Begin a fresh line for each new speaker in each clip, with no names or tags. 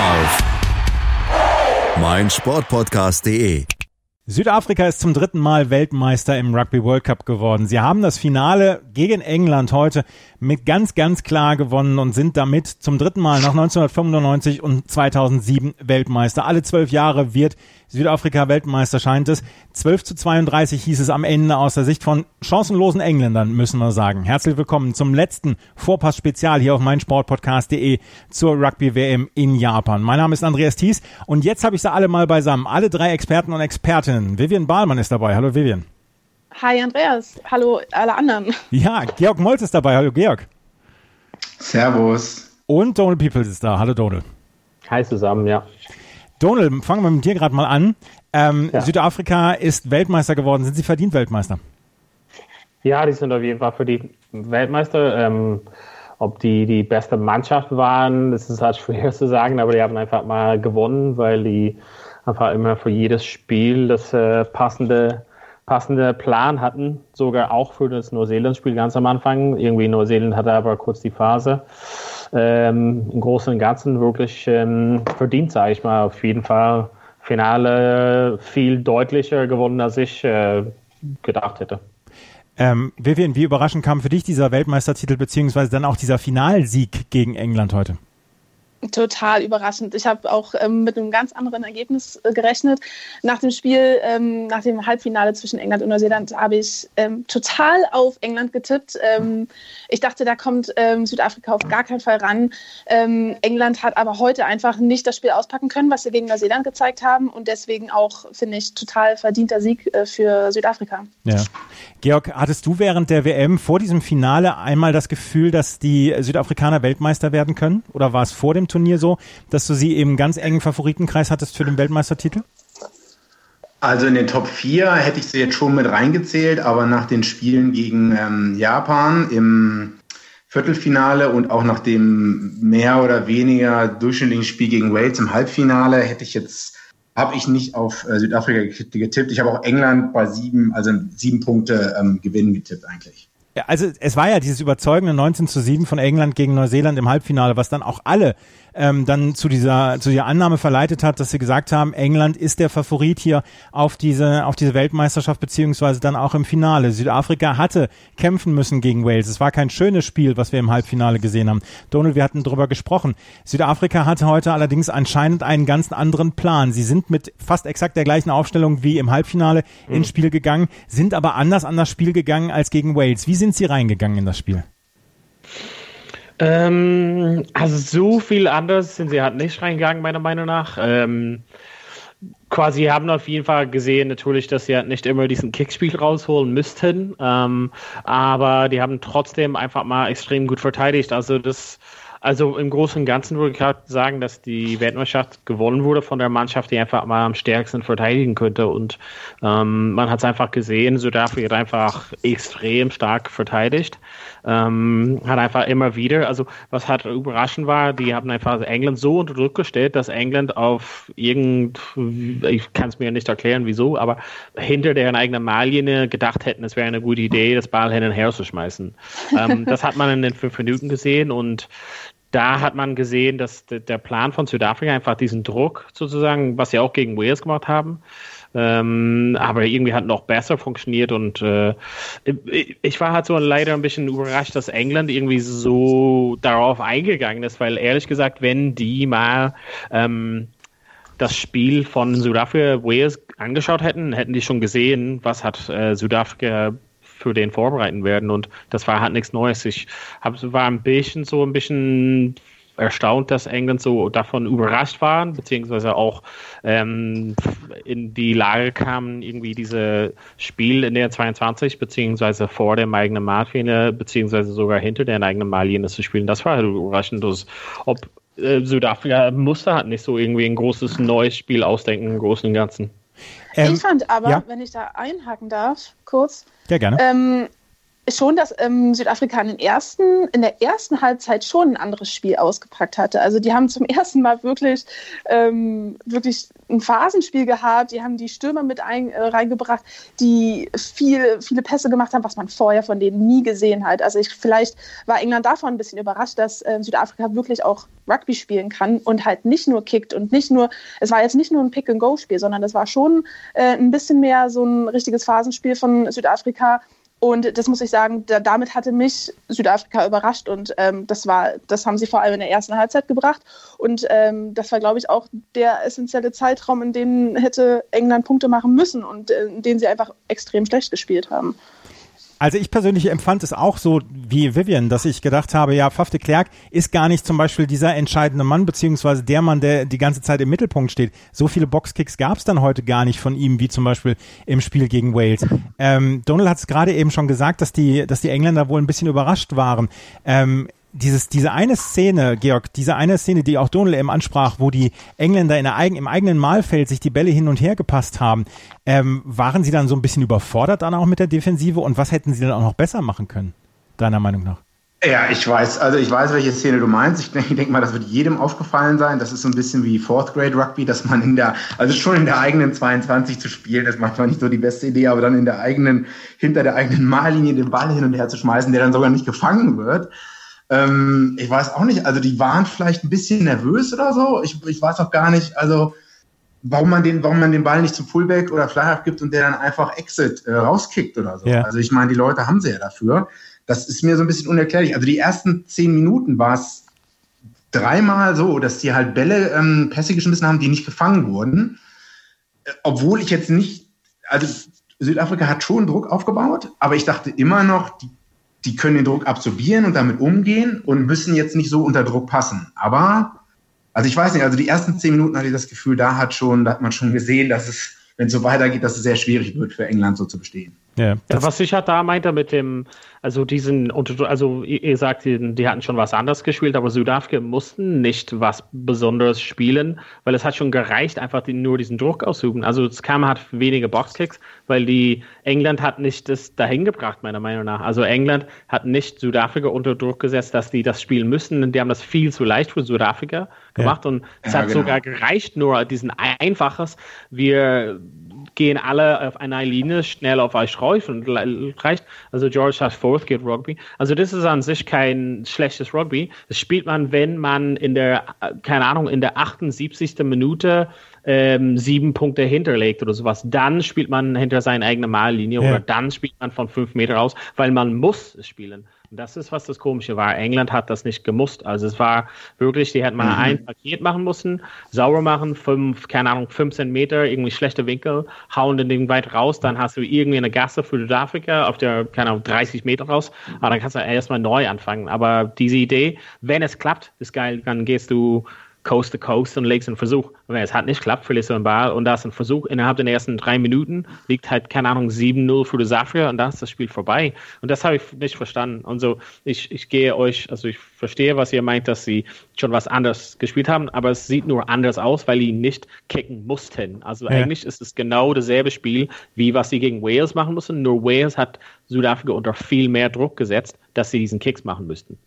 Auf meinsportpodcast.de.
Südafrika ist zum dritten Mal Weltmeister im Rugby World Cup geworden. Sie haben das Finale gegen England heute mit ganz, ganz klar gewonnen und sind damit zum dritten Mal nach 1995 und 2007 Weltmeister. Alle zwölf Jahre wird Südafrika Weltmeister scheint es. 12 zu 32 hieß es am Ende aus der Sicht von chancenlosen Engländern, müssen wir sagen. Herzlich willkommen zum letzten Vorpass-Spezial hier auf meinsportpodcast.de zur Rugby-WM in Japan. Mein Name ist Andreas Thies und jetzt habe ich sie alle mal beisammen. Alle drei Experten und Expertinnen. Vivian Bahlmann ist dabei. Hallo Vivian.
Hi Andreas. Hallo alle anderen.
Ja, Georg Molz ist dabei. Hallo Georg.
Servus.
Und Donald Peoples ist da. Hallo Donald.
Hi zusammen, ja.
Donald, fangen wir mit dir gerade mal an. Ähm, ja. Südafrika ist Weltmeister geworden. Sind sie verdient Weltmeister?
Ja, die sind auf jeden Fall verdient Weltmeister. Ähm, ob die die beste Mannschaft waren, das ist halt schwer zu sagen, aber die haben einfach mal gewonnen, weil die einfach immer für jedes Spiel das äh, passende passende Plan hatten, sogar auch für das Neuseeland-Spiel ganz am Anfang. Irgendwie Neuseeland hatte aber kurz die Phase ähm, im Großen und Ganzen wirklich ähm, verdient, sage ich mal. Auf jeden Fall Finale viel deutlicher gewonnen, als ich äh, gedacht hätte.
Ähm, Vivian, wie überraschend kam für dich dieser Weltmeistertitel beziehungsweise dann auch dieser Finalsieg gegen England heute?
Total überraschend. Ich habe auch ähm, mit einem ganz anderen Ergebnis äh, gerechnet. Nach dem Spiel, ähm, nach dem Halbfinale zwischen England und Neuseeland, habe ich ähm, total auf England getippt. Ähm, ich dachte, da kommt ähm, Südafrika auf gar keinen Fall ran. Ähm, England hat aber heute einfach nicht das Spiel auspacken können, was sie gegen Neuseeland gezeigt haben. Und deswegen auch, finde ich, total verdienter Sieg äh, für Südafrika.
Ja. Georg, hattest du während der WM vor diesem Finale einmal das Gefühl, dass die Südafrikaner Weltmeister werden können? Oder war es vor dem Turnier so, dass du sie im ganz engen Favoritenkreis hattest für den Weltmeistertitel?
Also in den Top 4 hätte ich sie jetzt schon mit reingezählt, aber nach den Spielen gegen ähm, Japan im Viertelfinale und auch nach dem mehr oder weniger durchschnittlichen Spiel gegen Wales im Halbfinale hätte ich jetzt habe ich nicht auf äh, Südafrika getippt. Ich habe auch England bei sieben, also sieben Punkte ähm, Gewinn getippt eigentlich.
Also es war ja dieses überzeugende 19 zu 7 von England gegen Neuseeland im Halbfinale, was dann auch alle ähm, dann zu dieser zu dieser Annahme verleitet hat, dass sie gesagt haben, England ist der Favorit hier auf diese auf diese Weltmeisterschaft beziehungsweise dann auch im Finale. Südafrika hatte kämpfen müssen gegen Wales. Es war kein schönes Spiel, was wir im Halbfinale gesehen haben. Donald, wir hatten darüber gesprochen. Südafrika hatte heute allerdings anscheinend einen ganz anderen Plan. Sie sind mit fast exakt der gleichen Aufstellung wie im Halbfinale mhm. ins Spiel gegangen, sind aber anders an das Spiel gegangen als gegen Wales. Wie sind sie reingegangen in das Spiel?
Ähm, also so viel anders sind sie halt nicht reingegangen, meiner Meinung nach. Ähm, quasi haben auf jeden Fall gesehen, natürlich, dass sie halt nicht immer diesen Kickspiel rausholen müssten. Ähm, aber die haben trotzdem einfach mal extrem gut verteidigt. Also das also im Großen und Ganzen würde ich halt sagen, dass die Weltmeisterschaft gewonnen wurde von der Mannschaft, die einfach mal am stärksten verteidigen könnte. Und ähm, man hat es einfach gesehen, Südafrika hat einfach extrem stark verteidigt. Ähm, hat einfach immer wieder, also was halt überraschend war, die haben einfach England so unter Druck gestellt, dass England auf irgend, ich kann es mir nicht erklären, wieso, aber hinter deren eigenen Mahllinie gedacht hätten, es wäre eine gute Idee, das Ball hin und her zu schmeißen. ähm, das hat man in den fünf Minuten gesehen und da hat man gesehen, dass der Plan von Südafrika einfach diesen Druck sozusagen, was sie auch gegen Wales gemacht haben, ähm, aber irgendwie hat noch besser funktioniert und äh, ich war halt so leider ein bisschen überrascht, dass England irgendwie so darauf eingegangen ist, weil ehrlich gesagt, wenn die mal ähm, das Spiel von Südafrika Wales angeschaut hätten, hätten die schon gesehen, was hat äh, Südafrika für den vorbereiten werden. Und das war halt nichts Neues. Ich hab, war ein bisschen so ein bisschen erstaunt, dass England so davon überrascht waren, beziehungsweise auch ähm, in die Lage kamen, irgendwie diese Spiel in der 22, beziehungsweise vor dem eigenen Marktlinie, beziehungsweise sogar hinter der eigenen Marktlinie zu spielen. Das war halt überraschend, dass, ob äh, Südafrika musste halt nicht so irgendwie ein großes neues Spiel ausdenken im Großen und Ganzen.
Ähm, ich fand aber, ja? wenn ich da einhaken darf, kurz.
Ja, gerne.
Ähm, schon, dass ähm, Südafrika in, den ersten, in der ersten Halbzeit schon ein anderes Spiel ausgepackt hatte. Also die haben zum ersten Mal wirklich, ähm, wirklich ein Phasenspiel gehabt. Die haben die Stürmer mit ein, äh, reingebracht, die viel, viele Pässe gemacht haben, was man vorher von denen nie gesehen hat. Also ich, vielleicht war England davon ein bisschen überrascht, dass äh, Südafrika wirklich auch Rugby spielen kann und halt nicht nur kickt und nicht nur, es war jetzt nicht nur ein Pick-and-Go-Spiel, sondern es war schon äh, ein bisschen mehr so ein richtiges Phasenspiel von Südafrika und das muss ich sagen, da, damit hatte mich Südafrika überrascht und ähm, das war, das haben sie vor allem in der ersten Halbzeit gebracht. Und ähm, das war, glaube ich, auch der essentielle Zeitraum, in dem hätte England Punkte machen müssen und äh, in dem sie einfach extrem schlecht gespielt haben.
Also ich persönlich empfand es auch so wie Vivian, dass ich gedacht habe, ja, Faf de Klerk ist gar nicht zum Beispiel dieser entscheidende Mann, beziehungsweise der Mann, der die ganze Zeit im Mittelpunkt steht. So viele Boxkicks gab es dann heute gar nicht von ihm, wie zum Beispiel im Spiel gegen Wales. Ähm, Donald hat es gerade eben schon gesagt, dass die, dass die Engländer wohl ein bisschen überrascht waren. Ähm, dieses, diese eine Szene, Georg, diese eine Szene, die auch Donald eben ansprach, wo die Engländer in der eigen, im eigenen Mahlfeld sich die Bälle hin und her gepasst haben, ähm, waren sie dann so ein bisschen überfordert dann auch mit der Defensive und was hätten sie dann auch noch besser machen können, deiner Meinung nach?
Ja, ich weiß, also ich weiß, welche Szene du meinst. Ich denke denk mal, das wird jedem aufgefallen sein. Das ist so ein bisschen wie Fourth Grade Rugby, dass man in der, also schon in der eigenen 22 zu spielen, das macht man nicht so die beste Idee, aber dann in der eigenen, hinter der eigenen Mahllinie den Ball hin und her zu schmeißen, der dann sogar nicht gefangen wird. Ähm, ich weiß auch nicht, also die waren vielleicht ein bisschen nervös oder so. Ich, ich weiß auch gar nicht, also warum man den, warum man den Ball nicht zum Fullback oder Flyhalf gibt und der dann einfach Exit äh, rauskickt oder so. Ja. Also ich meine, die Leute haben sie ja dafür. Das ist mir so ein bisschen unerklärlich. Also die ersten zehn Minuten war es dreimal so, dass die halt Bälle, ähm, Pässe geschmissen haben, die nicht gefangen wurden. Äh, obwohl ich jetzt nicht, also Südafrika hat schon Druck aufgebaut, aber ich dachte immer noch, die die können den Druck absorbieren und damit umgehen und müssen jetzt nicht so unter Druck passen. Aber, also ich weiß nicht, also die ersten zehn Minuten hatte ich das Gefühl, da hat schon, da hat man schon gesehen, dass es, wenn es so weitergeht, dass es sehr schwierig wird für England so zu bestehen.
Ja, ja was halt da meinte mit dem, also diesen, also ihr sagt, die, hatten schon was anderes gespielt, aber Südafrika mussten nicht was Besonderes spielen, weil es hat schon gereicht, einfach die, nur diesen Druck auszuüben. Also es kam halt wenige Boxkicks, weil die England hat nicht das dahin gebracht, meiner Meinung nach. Also England hat nicht Südafrika unter Druck gesetzt, dass die das spielen müssen. Die haben das viel zu leicht für Südafrika gemacht ja. und es ja, hat genau. sogar gereicht, nur diesen einfaches, wir gehen alle auf einer Linie schnell auf euch rauf und reicht. Also George hat Fourth geht Rugby. Also das ist an sich kein schlechtes Rugby. Das spielt man, wenn man in der, keine Ahnung, in der 78. Minute ähm, sieben Punkte hinterlegt oder sowas. Dann spielt man hinter seiner eigenen Mallinie ja. oder dann spielt man von fünf Meter aus, weil man muss spielen. Das ist, was das Komische war. England hat das nicht gemusst. Also es war wirklich, die hätten mal mhm. ein Paket machen müssen, sauber machen, fünf, keine Ahnung, 15 Meter, irgendwie schlechte Winkel, hauen den Ding weit raus, dann hast du irgendwie eine Gasse für Südafrika auf der, keine Ahnung, 30 Meter raus, aber dann kannst du erstmal neu anfangen. Aber diese Idee, wenn es klappt, ist geil, dann gehst du Coast to Coast und legst einen Versuch. Und wenn es hat nicht klappt, verlierst du einen Ball und da ist ein Versuch innerhalb der ersten drei Minuten, liegt halt, keine Ahnung, 7-0 für die Sache und dann ist das Spiel vorbei. Und das habe ich nicht verstanden. Und so, ich, ich gehe euch, also ich verstehe, was ihr meint, dass sie schon was anderes gespielt haben, aber es sieht nur anders aus, weil die nicht kicken mussten. Also ja. eigentlich ist es genau dasselbe Spiel, wie was sie gegen Wales machen mussten, nur Wales hat Südafrika unter viel mehr Druck gesetzt, dass sie diesen Kicks machen müssten.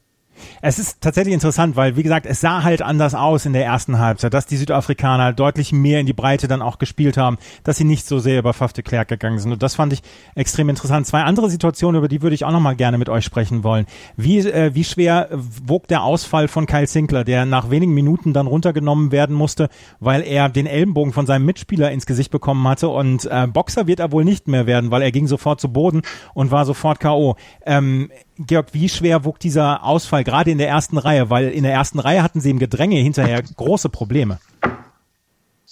Es ist tatsächlich interessant, weil, wie gesagt, es sah halt anders aus in der ersten Halbzeit, dass die Südafrikaner deutlich mehr in die Breite dann auch gespielt haben, dass sie nicht so sehr über Faf de Klerk gegangen sind. Und das fand ich extrem interessant. Zwei andere Situationen, über die würde ich auch nochmal gerne mit euch sprechen wollen. Wie, äh, wie schwer wog der Ausfall von Kyle Sinkler, der nach wenigen Minuten dann runtergenommen werden musste, weil er den Ellenbogen von seinem Mitspieler ins Gesicht bekommen hatte und äh, Boxer wird er wohl nicht mehr werden, weil er ging sofort zu Boden und war sofort K.O. Ähm, Georg, wie schwer wog dieser Ausfall gerade in der ersten Reihe? Weil in der ersten Reihe hatten sie im Gedränge hinterher große Probleme.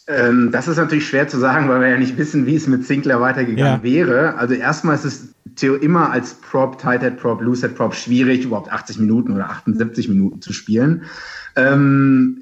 Ähm, das ist natürlich schwer zu sagen, weil wir ja nicht wissen, wie es mit Sinclair weitergegangen ja. wäre. Also erstmal ist es immer als Prop, Tight Head Prop, Loose Head Prop schwierig, überhaupt 80 Minuten oder 78 Minuten zu spielen. Ähm,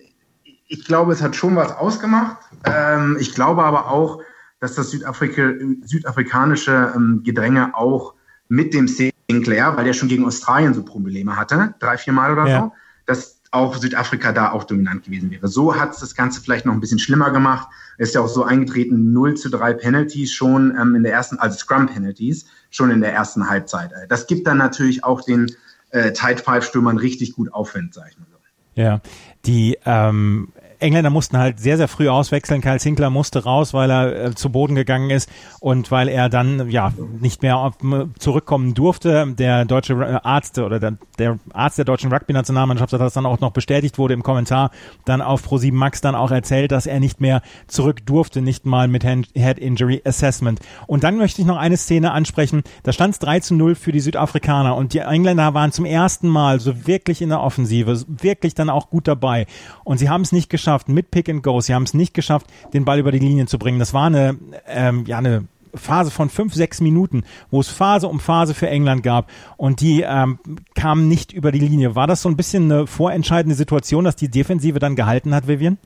ich glaube, es hat schon was ausgemacht. Ähm, ich glaube aber auch, dass das Südafrika, südafrikanische ähm, Gedränge auch mit dem Sinclair, weil der schon gegen Australien so Probleme hatte, drei, vier Mal oder ja. so, dass auch Südafrika da auch dominant gewesen wäre. So hat es das Ganze vielleicht noch ein bisschen schlimmer gemacht. Ist ja auch so eingetreten, 0 zu 3 Penalties schon ähm, in der ersten, also Scrum-Penalties, schon in der ersten Halbzeit. Das gibt dann natürlich auch den äh, Tide Five Stürmern richtig gut Aufwind, sag ich mal so.
Ja, die ähm, Engländer mussten halt sehr, sehr früh auswechseln. Kyle Sinclair musste raus, weil er äh, zu Boden gegangen ist und weil er dann ja nicht mehr auf, zurückkommen durfte. Der deutsche äh, Arzt oder der, der Arzt der deutschen Rugby-Nationalmannschaft hat das dann auch noch bestätigt, wurde im Kommentar dann auf Pro7 Max dann auch erzählt, dass er nicht mehr zurück durfte, nicht mal mit Head Injury Assessment. Und dann möchte ich noch eine Szene ansprechen. Da stand es 3 zu 0 für die Südafrikaner und die Engländer waren zum ersten Mal so wirklich in der Offensive, wirklich dann auch gut dabei. Und sie haben es nicht geschafft, geschafft mit Pick and Go. Sie haben es nicht geschafft, den Ball über die Linien zu bringen. Das war eine, ähm, ja, eine Phase von fünf, sechs Minuten, wo es Phase um Phase für England gab und die ähm, kamen nicht über die Linie. War das so ein bisschen eine vorentscheidende Situation, dass die Defensive dann gehalten hat, Vivian?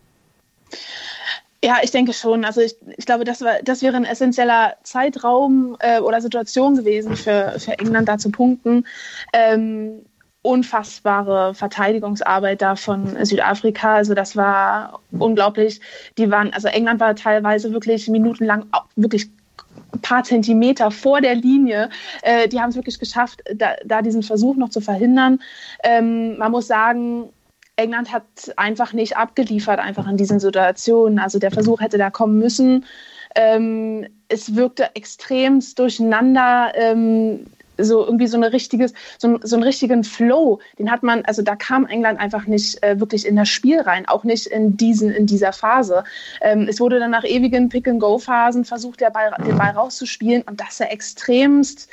Ja, ich denke schon. Also ich, ich glaube, das, war, das wäre ein essentieller Zeitraum äh, oder Situation gewesen für, für England da zu punkten. Ähm, unfassbare Verteidigungsarbeit da von Südafrika. Also das war unglaublich. Die waren, also England war teilweise wirklich minutenlang wirklich ein paar Zentimeter vor der Linie. Äh, die haben es wirklich geschafft, da, da, diesen Versuch noch zu verhindern. Ähm, man muss sagen, England hat einfach nicht abgeliefert, einfach in diesen Situationen. Also der Versuch hätte da kommen müssen. Ähm, es wirkte extremst durcheinander. Ähm, so irgendwie so eine richtiges, so, so einen richtigen Flow, den hat man, also da kam England einfach nicht äh, wirklich in das Spiel rein, auch nicht in diesen, in dieser Phase. Ähm, es wurde dann nach ewigen Pick-and-Go-Phasen versucht, der Ball, den Ball rauszuspielen und das sah extremst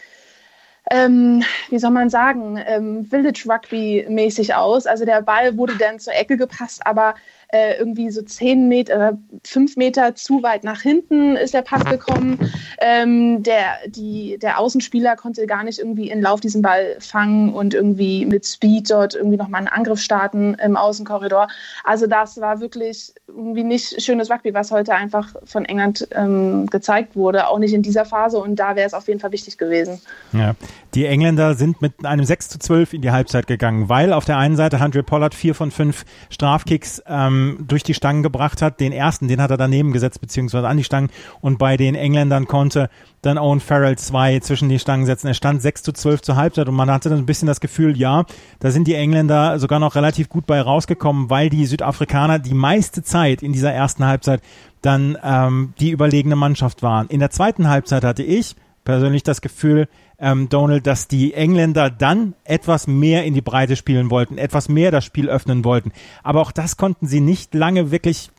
ähm, wie soll man sagen, ähm, Village Rugby mäßig aus. Also der Ball wurde dann zur Ecke gepasst, aber äh, irgendwie so zehn Meter, äh, fünf Meter zu weit nach hinten ist der Pass gekommen. Ähm, der, die, der Außenspieler konnte gar nicht irgendwie in Lauf diesen Ball fangen und irgendwie mit Speed dort irgendwie nochmal einen Angriff starten im Außenkorridor. Also das war wirklich irgendwie nicht schönes Rugby, was heute einfach von England ähm, gezeigt wurde, auch nicht in dieser Phase und da wäre es auf jeden Fall wichtig gewesen.
Ja, die Engländer sind mit einem 6 zu 12 in die Halbzeit gegangen, weil auf der einen Seite Andre Pollard vier von fünf Strafkicks ähm, ähm, durch die Stangen gebracht hat. Den ersten, den hat er daneben gesetzt, beziehungsweise an die Stangen. Und bei den Engländern konnte dann Owen Farrell zwei zwischen die Stangen setzen. Er stand 6 zu 12 zur Halbzeit und man hatte dann ein bisschen das Gefühl, ja, da sind die Engländer sogar noch relativ gut bei rausgekommen, weil die Südafrikaner die meiste Zeit in dieser ersten Halbzeit dann ähm, die überlegene Mannschaft waren. In der zweiten Halbzeit hatte ich persönlich das Gefühl, ähm, Donald, dass die Engländer dann etwas mehr in die Breite spielen wollten, etwas mehr das Spiel öffnen wollten. Aber auch das konnten sie nicht lange wirklich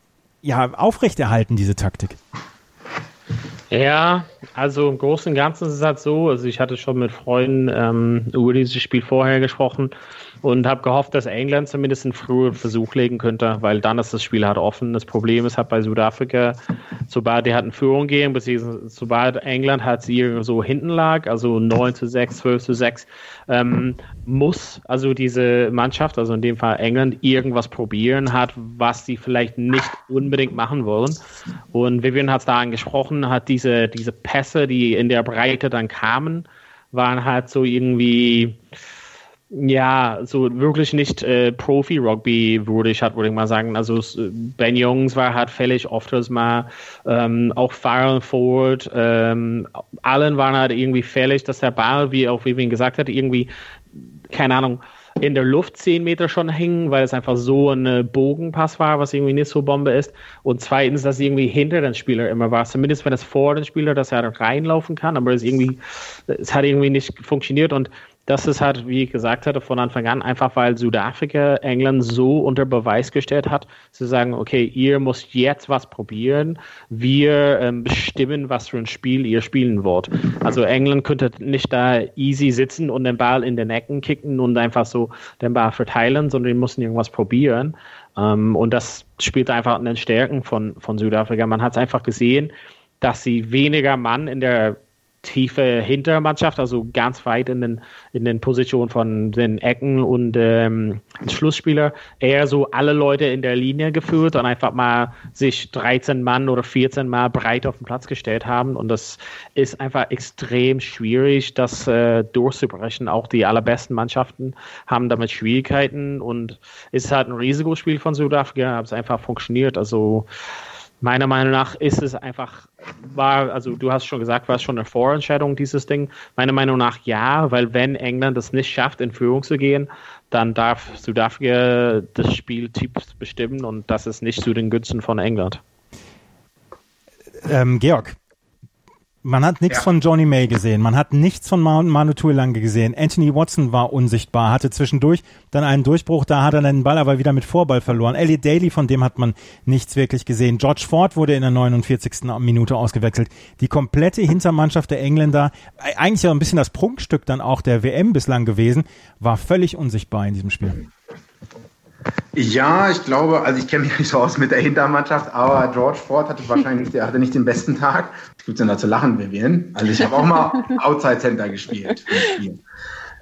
ja, aufrechterhalten, diese Taktik.
Ja, also im Großen und Ganzen ist es halt so, also ich hatte schon mit Freunden ähm, über dieses Spiel vorher gesprochen und habe gehofft, dass England zumindest einen frühen Versuch legen könnte, weil dann ist das Spiel halt offen. Das Problem ist halt bei Südafrika, sobald die hatten Führung gehen, beziehungsweise sobald England halt so hinten lag, also 9 zu 6, 12 zu 6, ähm, muss also diese Mannschaft, also in dem Fall England, irgendwas probieren hat, was sie vielleicht nicht unbedingt machen wollen. Und Vivian hat es da angesprochen, hat diese, diese Pässe, die in der Breite dann kamen, waren halt so irgendwie ja, so wirklich nicht äh, Profi-Rugby würdig hat, würde ich mal sagen. Also Ben Jungs war halt fällig ofters mal, ähm, auch Farrell Ford, ähm, allen waren halt irgendwie fällig, dass der Ball, wie auch Vivian gesagt hat, irgendwie, keine Ahnung, in der Luft zehn Meter schon hängen, weil es einfach so ein Bogenpass war, was irgendwie nicht so Bombe ist. Und zweitens, dass irgendwie hinter den Spieler immer war. Zumindest wenn es vor den Spieler, dass er reinlaufen kann, aber es irgendwie, es hat irgendwie nicht funktioniert und das ist halt, wie ich gesagt hatte, von Anfang an einfach, weil Südafrika England so unter Beweis gestellt hat, zu sagen, okay, ihr müsst jetzt was probieren, wir ähm, bestimmen, was für ein Spiel ihr spielen wollt. Also England könnte nicht da easy sitzen und den Ball in den Ecken kicken und einfach so den Ball verteilen, sondern die mussten irgendwas probieren. Ähm, und das spielt einfach an den Stärken von, von Südafrika. Man hat es einfach gesehen, dass sie weniger Mann in der tiefe Hintermannschaft, also ganz weit in den, in den Positionen von den Ecken und ähm, Schlussspieler, eher so alle Leute in der Linie geführt und einfach mal sich 13 Mann oder 14 Mal breit auf den Platz gestellt haben. Und das ist einfach extrem schwierig, das äh, durchzubrechen. Auch die allerbesten Mannschaften haben damit Schwierigkeiten und es ist halt ein Risikospiel von Südafrika, aber es einfach funktioniert. Also meiner Meinung nach ist es einfach, war, also du hast schon gesagt, war es schon eine Vorentscheidung, dieses Ding. Meiner Meinung nach ja, weil wenn England es nicht schafft, in Führung zu gehen, dann darf Südafrika das Spieltyp bestimmen und das ist nicht zu den Günsten von England.
Ähm, Georg, man hat nichts ja. von Johnny May gesehen, man hat nichts von Manu Tuilange gesehen. Anthony Watson war unsichtbar, hatte zwischendurch dann einen Durchbruch, da hat er den Ball aber wieder mit Vorball verloren. Elliot Daly, von dem hat man nichts wirklich gesehen. George Ford wurde in der 49. Minute ausgewechselt. Die komplette Hintermannschaft der Engländer, äh, eigentlich ja ein bisschen das Prunkstück dann auch der WM bislang gewesen, war völlig unsichtbar in diesem Spiel.
Ja, ich glaube, also ich kenne mich nicht so aus mit der Hintermannschaft, aber George Ford hatte wahrscheinlich, der hatte nicht den besten Tag. Was gibt's denn da zu lachen, Vivian? Also ich habe auch mal Outside Center gespielt.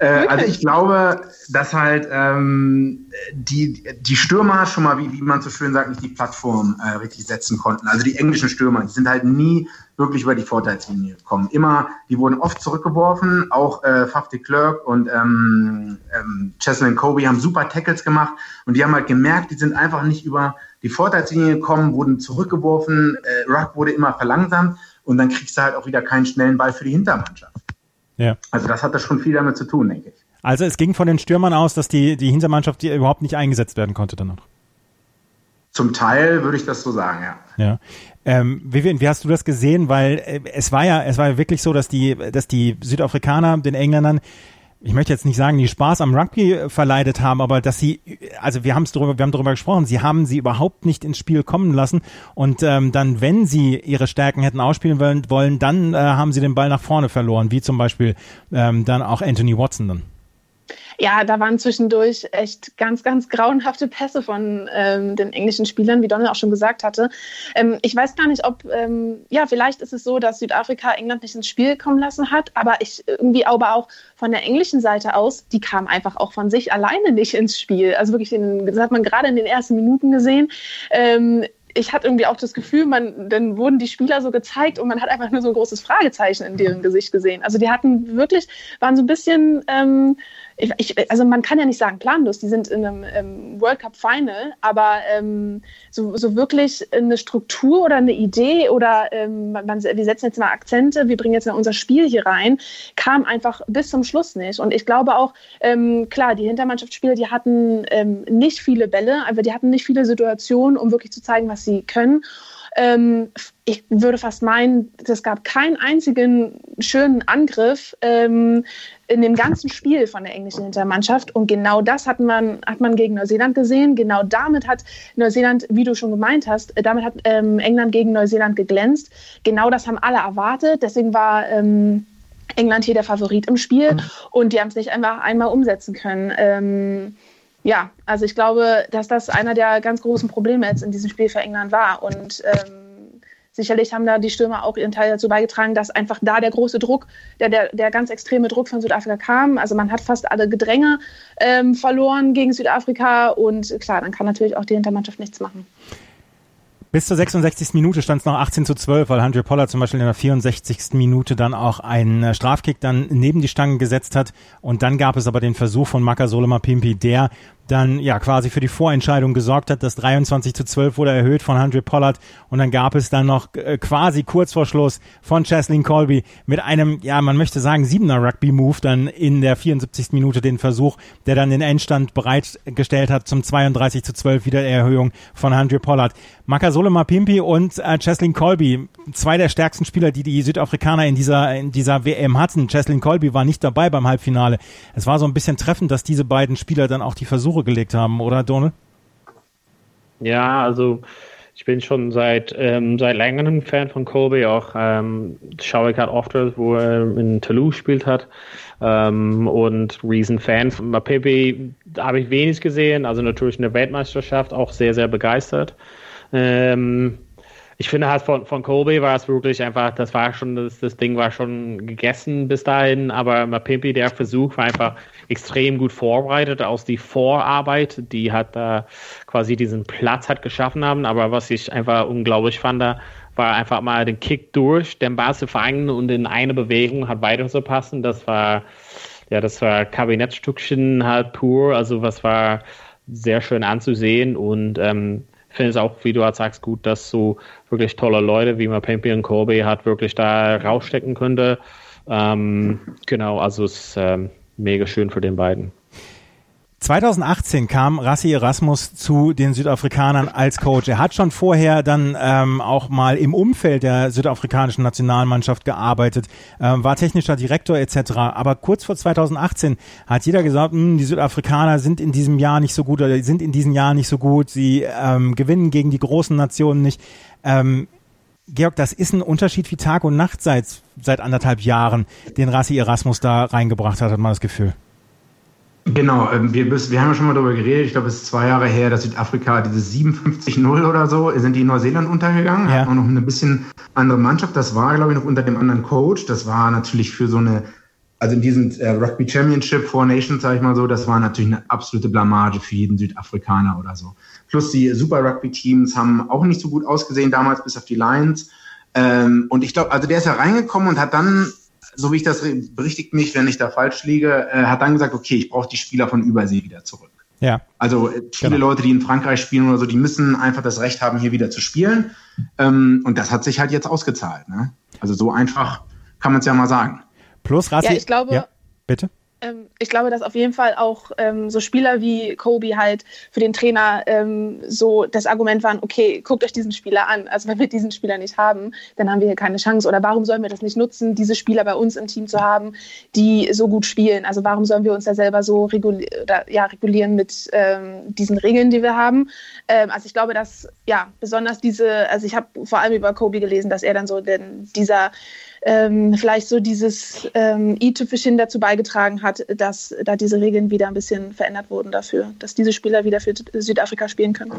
Äh, also ich glaube, dass halt ähm, die, die Stürmer schon mal, wie, wie man so schön sagt, nicht die Plattform äh, richtig setzen konnten. Also die englischen Stürmer, die sind halt nie wirklich über die Vorteilslinie gekommen. Immer, die wurden oft zurückgeworfen. Auch äh, Faf de Klerk und ähm, ähm, Cheslin Kobe haben super Tackles gemacht und die haben halt gemerkt, die sind einfach nicht über die Vorteilslinie gekommen, wurden zurückgeworfen. Äh, Ruck wurde immer verlangsamt und dann kriegst du halt auch wieder keinen schnellen Ball für die Hintermannschaft. Ja. Also das hatte schon viel damit zu tun, denke ich.
Also es ging von den Stürmern aus, dass die, die Hintermannschaft die überhaupt nicht eingesetzt werden konnte dann noch.
Zum Teil würde ich das so sagen, ja.
Ja. Ähm, Vivian, wie hast du das gesehen? Weil äh, es war ja, es war ja wirklich so, dass die, dass die Südafrikaner den Engländern ich möchte jetzt nicht sagen, die Spaß am Rugby verleidet haben, aber dass sie, also wir haben es darüber, wir haben darüber gesprochen, sie haben sie überhaupt nicht ins Spiel kommen lassen. Und ähm, dann, wenn sie ihre Stärken hätten ausspielen wollen, wollen dann äh, haben sie den Ball nach vorne verloren, wie zum Beispiel ähm, dann auch Anthony Watson dann
ja, da waren zwischendurch echt ganz, ganz grauenhafte Pässe von ähm, den englischen Spielern, wie Donald auch schon gesagt hatte. Ähm, ich weiß gar nicht, ob, ähm, ja, vielleicht ist es so, dass Südafrika England nicht ins Spiel kommen lassen hat, aber ich irgendwie aber auch von der englischen Seite aus, die kam einfach auch von sich alleine nicht ins Spiel. Also wirklich, in, das hat man gerade in den ersten Minuten gesehen ähm, ich hatte irgendwie auch das Gefühl, man, dann wurden die Spieler so gezeigt und man hat einfach nur so ein großes Fragezeichen in deren Gesicht gesehen. Also die hatten wirklich, waren so ein bisschen ähm, ich, also man kann ja nicht sagen planlos, die sind in einem ähm, World Cup Final, aber ähm, so, so, wirklich eine Struktur oder eine Idee oder ähm, man, wir setzen jetzt mal Akzente, wir bringen jetzt mal unser Spiel hier rein, kam einfach bis zum Schluss nicht. Und ich glaube auch, ähm, klar, die Hintermannschaftsspieler, die hatten ähm, nicht viele Bälle, aber die hatten nicht viele Situationen, um wirklich zu zeigen, was sie können. Ähm, ich würde fast meinen, es gab keinen einzigen schönen Angriff ähm, in dem ganzen Spiel von der englischen Hintermannschaft. Und genau das hat man, hat man gegen Neuseeland gesehen. Genau damit hat Neuseeland, wie du schon gemeint hast, äh, damit hat ähm, England gegen Neuseeland geglänzt. Genau das haben alle erwartet. Deswegen war ähm, England hier der Favorit im Spiel. Und die haben es nicht einfach einmal umsetzen können. Ja, also ich glaube, dass das einer der ganz großen Probleme jetzt in diesem Spiel für England war. Und ähm, sicherlich haben da die Stürmer auch ihren Teil dazu beigetragen, dass einfach da der große Druck, der, der, der ganz extreme Druck von Südafrika kam. Also man hat fast alle Gedränge ähm, verloren gegen Südafrika und klar, dann kann natürlich auch die Hintermannschaft nichts machen.
Bis zur 66. Minute stand es noch 18 zu 12, weil Andre Pollard zum Beispiel in der 64. Minute dann auch einen äh, Strafkick dann neben die Stangen gesetzt hat. Und dann gab es aber den Versuch von Maka Solomar Pimpi, der dann ja quasi für die Vorentscheidung gesorgt hat. Das 23 zu 12 wurde erhöht von Andre Pollard und dann gab es dann noch äh, quasi kurz vor Schluss von Cheslin Colby mit einem, ja, man möchte sagen, siebener Rugby-Move dann in der 74. Minute den Versuch, der dann den Endstand bereitgestellt hat zum 32 zu 12 wieder Erhöhung von Andre Pollard. Makasole Mapimpi und äh, Cheslin Colby, zwei der stärksten Spieler, die die Südafrikaner in dieser, in dieser WM hatten. Cheslin Colby war nicht dabei beim Halbfinale. Es war so ein bisschen treffend, dass diese beiden Spieler dann auch die Versuche Suche gelegt haben, oder Donald?
Ja, also ich bin schon seit ähm, seit längerem Fan von Colby, auch ähm, schaue ich halt oft, wo er in Toulouse gespielt hat ähm, und riesen Fan von Mapepe habe ich wenig gesehen, also natürlich in der Weltmeisterschaft auch sehr, sehr begeistert. Ähm, ich finde halt von, von Kobe war es wirklich einfach, das war schon, das, das Ding war schon gegessen bis dahin, aber Mapimpi, der Versuch war einfach extrem gut vorbereitet aus die Vorarbeit, die hat äh, quasi diesen Platz hat geschaffen haben, aber was ich einfach unglaublich fand, war einfach mal den Kick durch, den Ball zu fangen und in eine Bewegung hat weiter zu passen, das war, ja, das war Kabinettstückchen halt pur, also was war sehr schön anzusehen und ähm, finde es auch, wie du halt sagst, gut, dass so wirklich tolle Leute wie Mapempi und Kobe hat wirklich da rausstecken könnte. Ähm, genau, also es ist ähm, mega schön für den beiden.
2018 kam Rassi Erasmus zu den Südafrikanern als Coach. Er hat schon vorher dann ähm, auch mal im Umfeld der südafrikanischen Nationalmannschaft gearbeitet, ähm, war technischer Direktor etc. Aber kurz vor 2018 hat jeder gesagt, hm, die Südafrikaner sind in diesem Jahr nicht so gut oder sind in diesem Jahr nicht so gut. Sie ähm, gewinnen gegen die großen Nationen nicht. Ähm, Georg, das ist ein Unterschied wie Tag und Nacht seit, seit anderthalb Jahren, den Rassi Erasmus da reingebracht hat, hat man das Gefühl.
Genau, ähm, wir, wir haben ja schon mal darüber geredet, ich glaube, es ist zwei Jahre her, dass Südafrika diese 57-0 oder so, sind die in Neuseeland untergegangen, ja. hat man noch eine bisschen andere Mannschaft, das war, glaube ich, noch unter dem anderen Coach, das war natürlich für so eine, also in diesem äh, Rugby Championship Four Nations, sage ich mal so, das war natürlich eine absolute Blamage für jeden Südafrikaner oder so. Plus die Super Rugby Teams haben auch nicht so gut ausgesehen damals, bis auf die Lions. Ähm, und ich glaube, also der ist ja reingekommen und hat dann so wie ich das berichtigt mich, wenn ich da falsch liege, äh, hat dann gesagt, okay, ich brauche die Spieler von Übersee wieder zurück.
Ja.
Also äh, viele genau. Leute, die in Frankreich spielen oder so, die müssen einfach das Recht haben, hier wieder zu spielen. Ähm, und das hat sich halt jetzt ausgezahlt. Ne? Also so einfach kann man es ja mal sagen.
Plus Rassi.
Ja, ich glaube.
Ja, bitte.
Ähm, ich glaube, dass auf jeden Fall auch ähm, so Spieler wie Kobe halt für den Trainer ähm, so das Argument waren, okay, guckt euch diesen Spieler an. Also wenn wir diesen Spieler nicht haben, dann haben wir hier keine Chance. Oder warum sollen wir das nicht nutzen, diese Spieler bei uns im Team zu haben, die so gut spielen? Also warum sollen wir uns da selber so reguli oder, ja, regulieren mit ähm, diesen Regeln, die wir haben? Ähm, also ich glaube, dass ja besonders diese, also ich habe vor allem über Kobe gelesen, dass er dann so denn dieser ähm, vielleicht so dieses ähm, i-Tüpfelchen dazu beigetragen hat, dass da diese Regeln wieder ein bisschen verändert wurden dafür, dass diese Spieler wieder für Südafrika spielen können.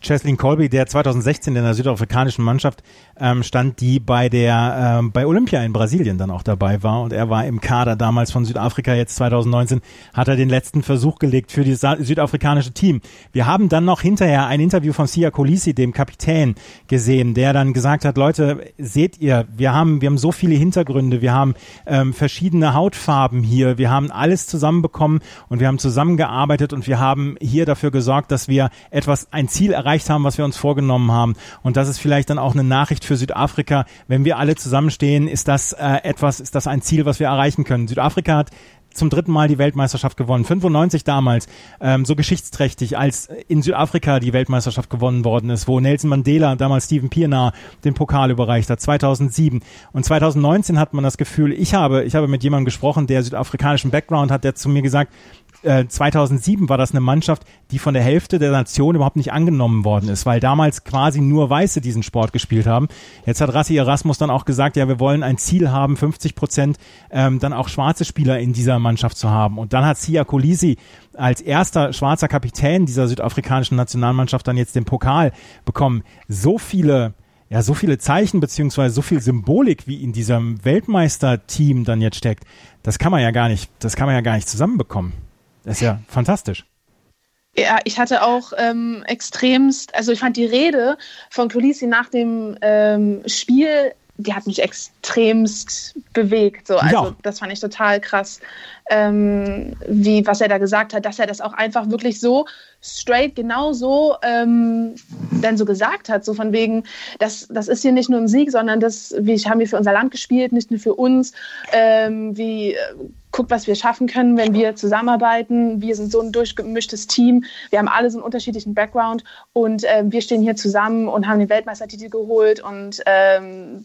Cheslin Colby, der 2016 in der südafrikanischen Mannschaft ähm, stand, die bei der ähm, bei Olympia in Brasilien dann auch dabei war und er war im Kader damals von Südafrika. Jetzt 2019 hat er den letzten Versuch gelegt für das südafrikanische Team. Wir haben dann noch hinterher ein Interview von Sia Colisi, dem Kapitän, gesehen, der dann gesagt hat: Leute, seht ihr, wir haben wir haben so viele Hintergründe, wir haben ähm, verschiedene Hautfarben hier, wir haben alles zusammenbekommen und wir haben zusammengearbeitet und wir haben hier dafür gesorgt, dass wir etwas ein Ziel erreicht haben, was wir uns vorgenommen haben. Und das ist vielleicht dann auch eine Nachricht für Südafrika. Wenn wir alle zusammenstehen, ist das äh, etwas, ist das ein Ziel, was wir erreichen können. Südafrika hat zum dritten Mal die Weltmeisterschaft gewonnen. 95 damals, ähm, so geschichtsträchtig, als in Südafrika die Weltmeisterschaft gewonnen worden ist, wo Nelson Mandela, damals Stephen Pienaar, den Pokal überreicht hat, 2007. Und 2019 hat man das Gefühl, ich habe, ich habe mit jemandem gesprochen, der südafrikanischen Background hat, der zu mir gesagt, 2007 äh, war das eine Mannschaft, die von der Hälfte der Nation überhaupt nicht angenommen worden ist, weil damals quasi nur Weiße diesen Sport gespielt haben. Jetzt hat Rassi Erasmus dann auch gesagt, ja, wir wollen ein Ziel haben, 50 Prozent ähm, dann auch schwarze Spieler in dieser Mannschaft zu haben. Und dann hat Sia Kolisi als erster schwarzer Kapitän dieser südafrikanischen Nationalmannschaft dann jetzt den Pokal bekommen. So viele ja, so viele Zeichen beziehungsweise so viel Symbolik, wie in diesem Weltmeisterteam dann jetzt steckt, das kann man ja gar nicht, das kann man ja gar nicht zusammenbekommen. Das ist ja fantastisch.
Ja, ich hatte auch ähm, extremst, also ich fand die Rede von Colisi nach dem ähm, Spiel, die hat mich extremst bewegt. So. Also ja. das fand ich total krass, ähm, wie was er da gesagt hat, dass er das auch einfach wirklich so straight genau so ähm, dann so gesagt hat, so von wegen, das, das ist hier nicht nur ein Sieg, sondern das, wie haben wir für unser Land gespielt, nicht nur für uns, ähm, wie guckt, was wir schaffen können, wenn wir zusammenarbeiten. Wir sind so ein durchgemischtes Team. Wir haben alle so einen unterschiedlichen Background und äh, wir stehen hier zusammen und haben den Weltmeistertitel geholt und ähm,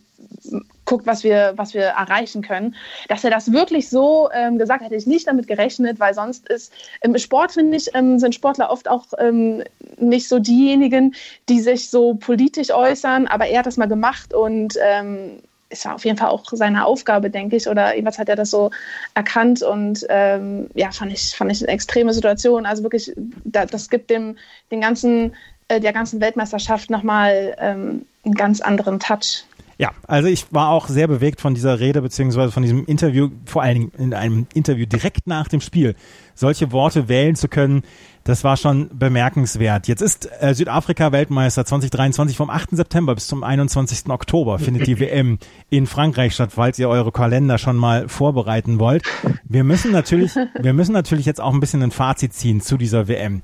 guckt, was wir, was wir erreichen können. Dass er das wirklich so ähm, gesagt hat, hätte ich nicht damit gerechnet, weil sonst ist im Sport, finde ich, ähm, sind Sportler oft auch ähm, nicht so diejenigen, die sich so politisch äußern, aber er hat das mal gemacht und ähm, ist auf jeden Fall auch seine Aufgabe, denke ich, oder irgendwas hat er das so erkannt und ähm, ja, fand ich, fand ich eine extreme Situation. Also wirklich, da, das gibt dem den ganzen äh, der ganzen Weltmeisterschaft nochmal ähm, einen ganz anderen Touch.
Ja, also ich war auch sehr bewegt von dieser Rede beziehungsweise von diesem Interview, vor allen Dingen in einem Interview direkt nach dem Spiel. Solche Worte wählen zu können, das war schon bemerkenswert. Jetzt ist äh, Südafrika Weltmeister 2023 vom 8. September bis zum 21. Oktober findet die WM in Frankreich statt, falls ihr eure Kalender schon mal vorbereiten wollt. Wir müssen natürlich, wir müssen natürlich jetzt auch ein bisschen ein Fazit ziehen zu dieser WM.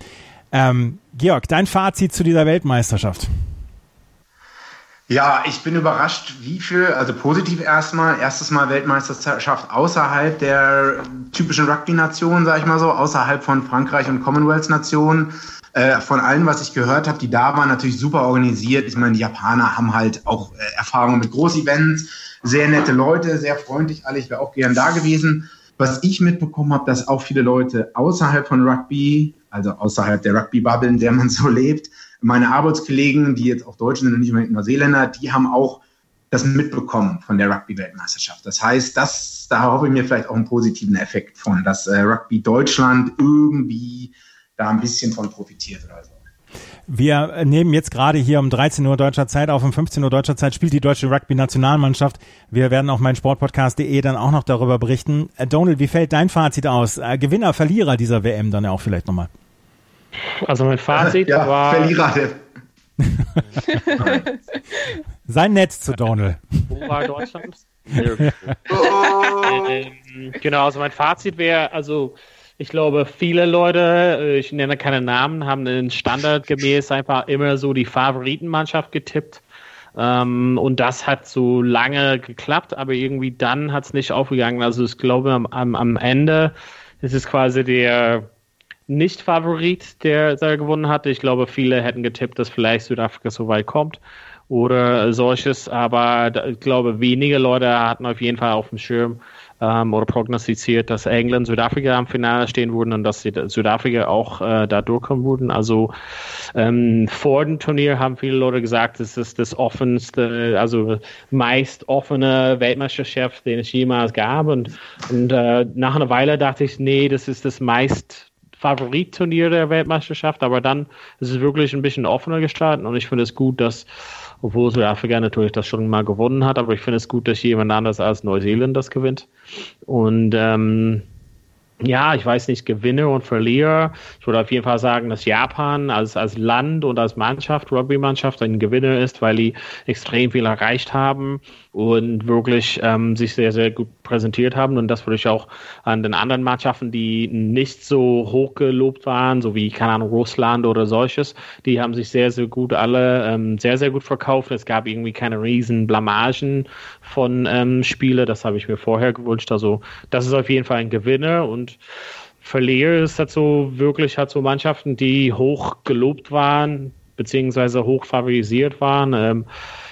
Ähm, Georg, dein Fazit zu dieser Weltmeisterschaft?
Ja, ich bin überrascht, wie viel, also positiv erstmal, erstes Mal Weltmeisterschaft außerhalb der typischen Rugby-Nationen, sag ich mal so, außerhalb von Frankreich und Commonwealth-Nationen. Äh, von allen, was ich gehört habe, die da waren, natürlich super organisiert. Ich meine, die Japaner haben halt auch äh, Erfahrungen mit Großevents, sehr nette Leute, sehr freundlich alle. Ich wäre auch gern da gewesen. Was ich mitbekommen habe, dass auch viele Leute außerhalb von Rugby, also außerhalb der Rugby-Bubble, in der man so lebt, meine Arbeitskollegen, die jetzt auch Deutsche sind und nicht mehr Neuseeländer, die haben auch das mitbekommen von der Rugby-Weltmeisterschaft. Das heißt, das, da hoffe ich mir vielleicht auch einen positiven Effekt von, dass äh, Rugby Deutschland irgendwie da ein bisschen von profitiert oder so.
Wir nehmen jetzt gerade hier um 13 Uhr deutscher Zeit auf, um 15 Uhr deutscher Zeit spielt die deutsche Rugby-Nationalmannschaft. Wir werden auf meinsportpodcast.de dann auch noch darüber berichten. Äh, Donald, wie fällt dein Fazit aus? Äh, Gewinner, Verlierer dieser WM dann auch vielleicht nochmal.
Also mein Fazit ja, war.
Verlierer.
Sein Netz zu Donald.
Wo war Deutschland? ähm, genau, also mein Fazit wäre, also ich glaube, viele Leute, äh, ich nenne keine Namen, haben den standardgemäß einfach immer so die Favoritenmannschaft getippt. Ähm, und das hat so lange geklappt, aber irgendwie dann hat es nicht aufgegangen. Also ich glaube, am, am Ende ist es quasi der nicht-Favorit, der da gewonnen hatte. Ich glaube, viele hätten getippt, dass vielleicht Südafrika so weit kommt oder solches, aber ich glaube, wenige Leute hatten auf jeden Fall auf dem Schirm ähm, oder prognostiziert, dass England, Südafrika am Finale stehen würden und dass Südafrika auch äh, da durchkommen würden. Also ähm, vor dem Turnier haben viele Leute gesagt, es ist das offenste, also meist offene Weltmeisterschaft, den es jemals gab. Und, und äh, nach einer Weile dachte ich, nee, das ist das meist Favoritturnier der Weltmeisterschaft, aber dann ist es wirklich ein bisschen offener gestaltet und ich finde es gut, dass, obwohl Südafrika natürlich das schon mal gewonnen hat, aber ich finde es gut, dass jemand anders als Neuseeland das gewinnt. Und ähm, ja, ich weiß nicht, Gewinner und Verlierer. Ich würde auf jeden Fall sagen, dass Japan als, als Land und als Mannschaft, Rugby-Mannschaft, ein Gewinner ist, weil die extrem viel erreicht haben und wirklich ähm, sich sehr, sehr gut präsentiert haben. Und das würde ich auch an den anderen Mannschaften, die nicht so hoch gelobt waren, so wie, keine Ahnung, Russland oder solches, die haben sich sehr, sehr gut alle ähm, sehr, sehr gut verkauft. Es gab irgendwie keine riesen Blamagen von ähm, Spiele. Das habe ich mir vorher gewünscht. Also das ist auf jeden Fall ein Gewinner und Verlierer ist dazu wirklich hat so Mannschaften, die hoch gelobt waren, beziehungsweise hoch favorisiert waren. Ähm,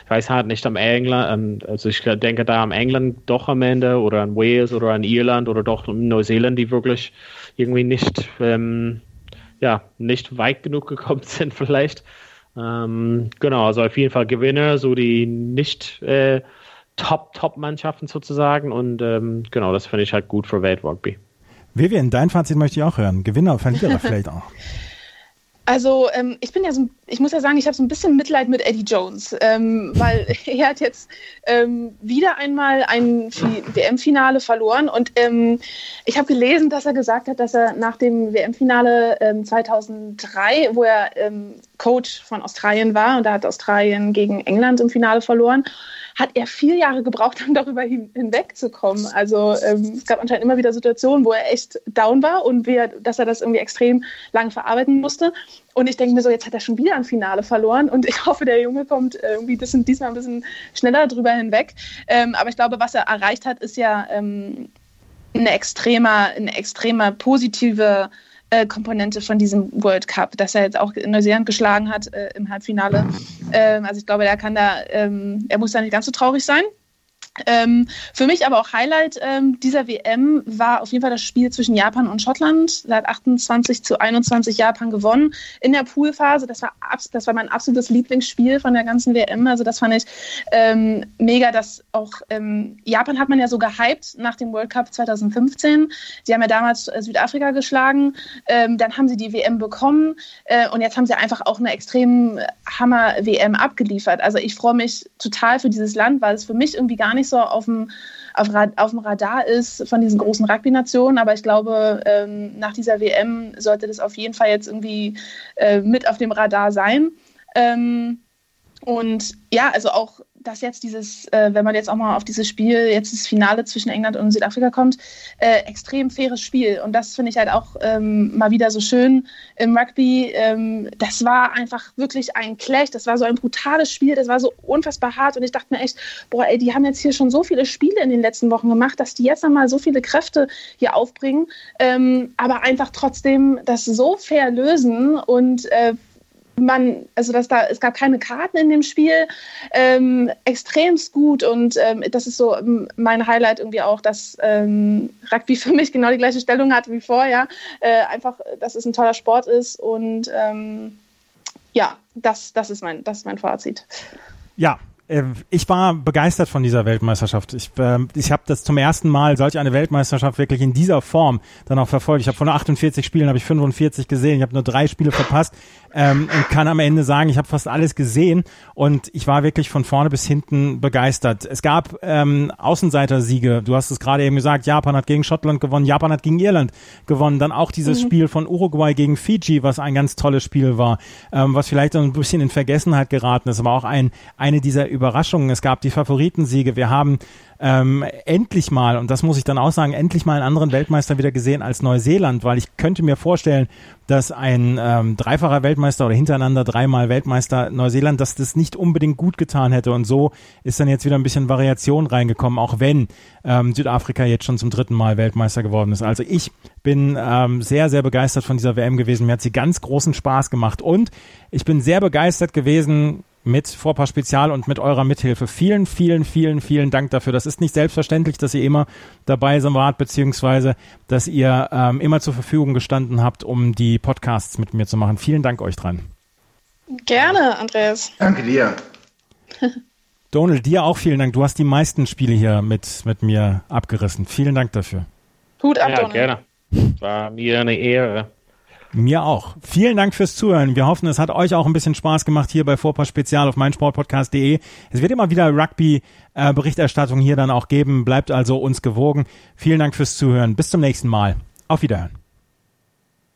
ich weiß halt nicht am England, also ich denke da am England doch am Ende oder an Wales oder an Irland oder doch Neuseeland, die wirklich irgendwie nicht, ähm, ja, nicht weit genug gekommen sind vielleicht. Ähm, genau, also auf jeden Fall Gewinner, so die nicht äh, Top-Top-Mannschaften sozusagen und ähm, genau, das finde ich halt gut für Weltrugby.
Vivian, dein Fazit möchte ich auch hören. Gewinner, Verlierer vielleicht auch.
Also ähm, ich bin ja so, ich muss ja sagen, ich habe so ein bisschen Mitleid mit Eddie Jones, ähm, weil er hat jetzt ähm, wieder einmal ein WM-Finale verloren und ähm, ich habe gelesen, dass er gesagt hat, dass er nach dem WM-Finale 2003, ähm, wo er ähm, Coach von Australien war und da hat Australien gegen England im Finale verloren, hat er vier Jahre gebraucht, um darüber hin, hinwegzukommen. Also ähm, es gab anscheinend immer wieder Situationen, wo er echt down war und wir, dass er das irgendwie extrem lange verarbeiten musste. Und ich denke mir so, jetzt hat er schon wieder ein Finale verloren und ich hoffe, der Junge kommt irgendwie bisschen, diesmal ein bisschen schneller drüber hinweg. Ähm, aber ich glaube, was er erreicht hat, ist ja ähm, eine extremer, eine extreme positive äh, Komponente von diesem World Cup, dass er jetzt auch in Neuseeland geschlagen hat äh, im Halbfinale. Ähm, also ich glaube, er kann da, ähm, er muss da nicht ganz so traurig sein. Ähm, für mich aber auch Highlight ähm, dieser WM war auf jeden Fall das Spiel zwischen Japan und Schottland. Da hat 28 zu 21 Japan gewonnen in der Poolphase. Das war, das war mein absolutes Lieblingsspiel von der ganzen WM. Also das fand ich ähm, mega, dass auch ähm, Japan hat man ja so gehypt nach dem World Cup 2015. Sie haben ja damals äh, Südafrika geschlagen. Ähm, dann haben sie die WM bekommen äh, und jetzt haben sie einfach auch eine extrem Hammer-WM abgeliefert. Also ich freue mich total für dieses Land, weil es für mich irgendwie gar nicht nicht so auf dem, auf, auf dem Radar ist von diesen großen Rugby-Nationen. Aber ich glaube, ähm, nach dieser WM sollte das auf jeden Fall jetzt irgendwie äh, mit auf dem Radar sein. Ähm, und ja, also auch dass jetzt dieses, äh, wenn man jetzt auch mal auf dieses Spiel, jetzt das Finale zwischen England und Südafrika kommt, äh, extrem faires Spiel. Und das finde ich halt auch ähm, mal wieder so schön im Rugby. Ähm, das war einfach wirklich ein Clash. Das war so ein brutales Spiel. Das war so unfassbar hart. Und ich dachte mir echt, boah, ey, die haben jetzt hier schon so viele Spiele in den letzten Wochen gemacht, dass die jetzt nochmal so viele Kräfte hier aufbringen. Ähm, aber einfach trotzdem das so fair lösen und äh, man, also dass da, es gab keine Karten in dem Spiel, ähm, extremst gut und ähm, das ist so ähm, mein Highlight irgendwie auch, dass ähm, Rugby für mich genau die gleiche Stellung hat wie vorher, äh, einfach, dass es ein toller Sport ist und ähm, ja, das, das ist mein, das ist mein Fazit.
Ja, ich war begeistert von dieser Weltmeisterschaft. Ich, äh, ich habe das zum ersten Mal solch eine Weltmeisterschaft wirklich in dieser Form dann auch verfolgt. Ich habe von 48 Spielen habe ich 45 gesehen. Ich habe nur drei Spiele verpasst ähm, und kann am Ende sagen, ich habe fast alles gesehen und ich war wirklich von vorne bis hinten begeistert. Es gab ähm, Außenseiter-Siege. Du hast es gerade eben gesagt. Japan hat gegen Schottland gewonnen. Japan hat gegen Irland gewonnen. Dann auch dieses mhm. Spiel von Uruguay gegen Fiji, was ein ganz tolles Spiel war, ähm, was vielleicht so ein bisschen in Vergessenheit geraten ist, aber auch ein eine dieser Überraschungen. Es gab die Favoritensiege. Wir haben ähm, endlich mal, und das muss ich dann auch sagen, endlich mal einen anderen Weltmeister wieder gesehen als Neuseeland, weil ich könnte mir vorstellen, dass ein ähm, dreifacher Weltmeister oder hintereinander dreimal Weltmeister Neuseeland, dass das nicht unbedingt gut getan hätte. Und so ist dann jetzt wieder ein bisschen Variation reingekommen, auch wenn ähm, Südafrika jetzt schon zum dritten Mal Weltmeister geworden ist. Also ich bin ähm, sehr, sehr begeistert von dieser WM gewesen. Mir hat sie ganz großen Spaß gemacht. Und ich bin sehr begeistert gewesen mit Vorpaar Spezial und mit eurer Mithilfe. Vielen, vielen, vielen, vielen Dank dafür. Das ist nicht selbstverständlich, dass ihr immer dabei seid, beziehungsweise dass ihr ähm, immer zur Verfügung gestanden habt, um die Podcasts mit mir zu machen. Vielen Dank euch dran.
Gerne, Andreas.
Danke dir.
Donald, dir auch vielen Dank. Du hast die meisten Spiele hier mit, mit mir abgerissen. Vielen Dank dafür.
Hut ab, ja, Donald. gerne. War mir eine Ehre.
Mir auch. Vielen Dank fürs Zuhören. Wir hoffen, es hat euch auch ein bisschen Spaß gemacht hier bei Vorpass Spezial auf meinsportpodcast.de. Es wird immer wieder Rugby-Berichterstattung hier dann auch geben. Bleibt also uns gewogen. Vielen Dank fürs Zuhören. Bis zum nächsten Mal. Auf Wiederhören.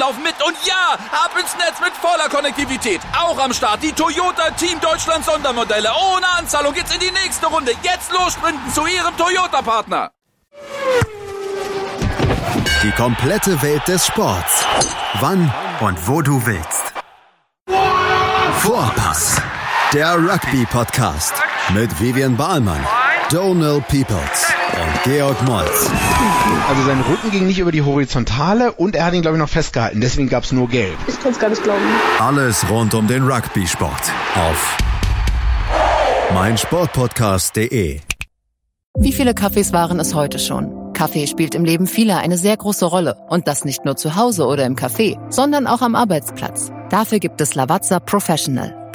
laufen mit. Und ja, ab ins Netz mit voller Konnektivität. Auch am Start die Toyota Team Deutschland Sondermodelle. Ohne Anzahlung geht's in die nächste Runde. Jetzt los sprinten zu Ihrem Toyota-Partner.
Die komplette Welt des Sports. Wann und wo du willst. Vorpass. Der Rugby-Podcast mit Vivian Bahlmann, Donald Peoples und Georg Moltz.
Also sein Rücken ging nicht über die Horizontale und er hat ihn, glaube ich, noch festgehalten. Deswegen gab es nur Gelb.
Ich kann es gar nicht glauben.
Alles rund um den Rugby-Sport auf meinsportpodcast.de.
Wie viele Kaffees waren es heute schon? Kaffee spielt im Leben vieler eine sehr große Rolle. Und das nicht nur zu Hause oder im Café, sondern auch am Arbeitsplatz. Dafür gibt es Lavazza Professional.